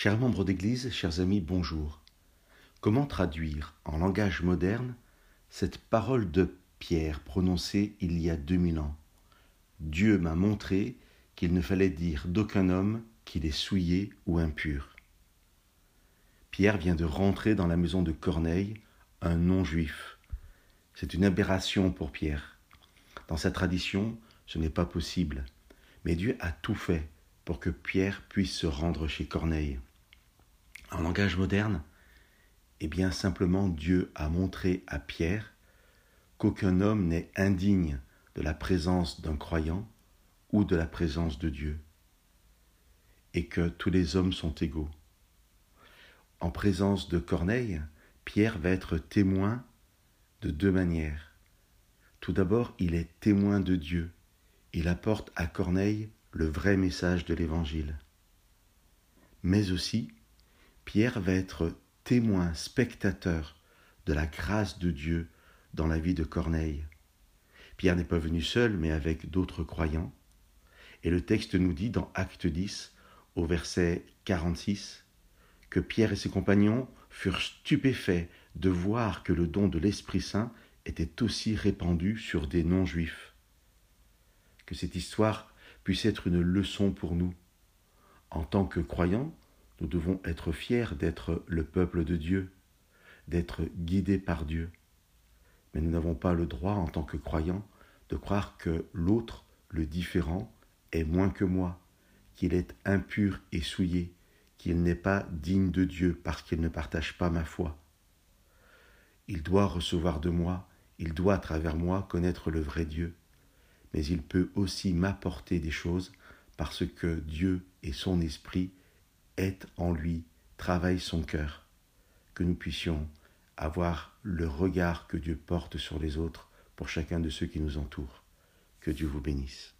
Chers membres d'Église, chers amis, bonjour. Comment traduire en langage moderne cette parole de Pierre prononcée il y a deux mille ans? Dieu m'a montré qu'il ne fallait dire d'aucun homme qu'il est souillé ou impur. Pierre vient de rentrer dans la maison de Corneille, un non-juif. C'est une aberration pour Pierre. Dans sa tradition, ce n'est pas possible. Mais Dieu a tout fait pour que Pierre puisse se rendre chez Corneille. En langage moderne, eh bien simplement Dieu a montré à Pierre qu'aucun homme n'est indigne de la présence d'un croyant ou de la présence de Dieu, et que tous les hommes sont égaux. En présence de Corneille, Pierre va être témoin de deux manières. Tout d'abord, il est témoin de Dieu. Il apporte à Corneille le vrai message de l'Évangile. Mais aussi, Pierre va être témoin, spectateur de la grâce de Dieu dans la vie de Corneille. Pierre n'est pas venu seul, mais avec d'autres croyants. Et le texte nous dit dans Acte 10, au verset 46, que Pierre et ses compagnons furent stupéfaits de voir que le don de l'Esprit Saint était aussi répandu sur des non-juifs. Que cette histoire puisse être une leçon pour nous. En tant que croyants, nous devons être fiers d'être le peuple de Dieu, d'être guidés par Dieu. Mais nous n'avons pas le droit, en tant que croyants, de croire que l'autre, le différent, est moins que moi, qu'il est impur et souillé, qu'il n'est pas digne de Dieu parce qu'il ne partage pas ma foi. Il doit recevoir de moi, il doit à travers moi connaître le vrai Dieu, mais il peut aussi m'apporter des choses parce que Dieu et son esprit est en lui, travaille son cœur, que nous puissions avoir le regard que Dieu porte sur les autres pour chacun de ceux qui nous entourent. Que Dieu vous bénisse.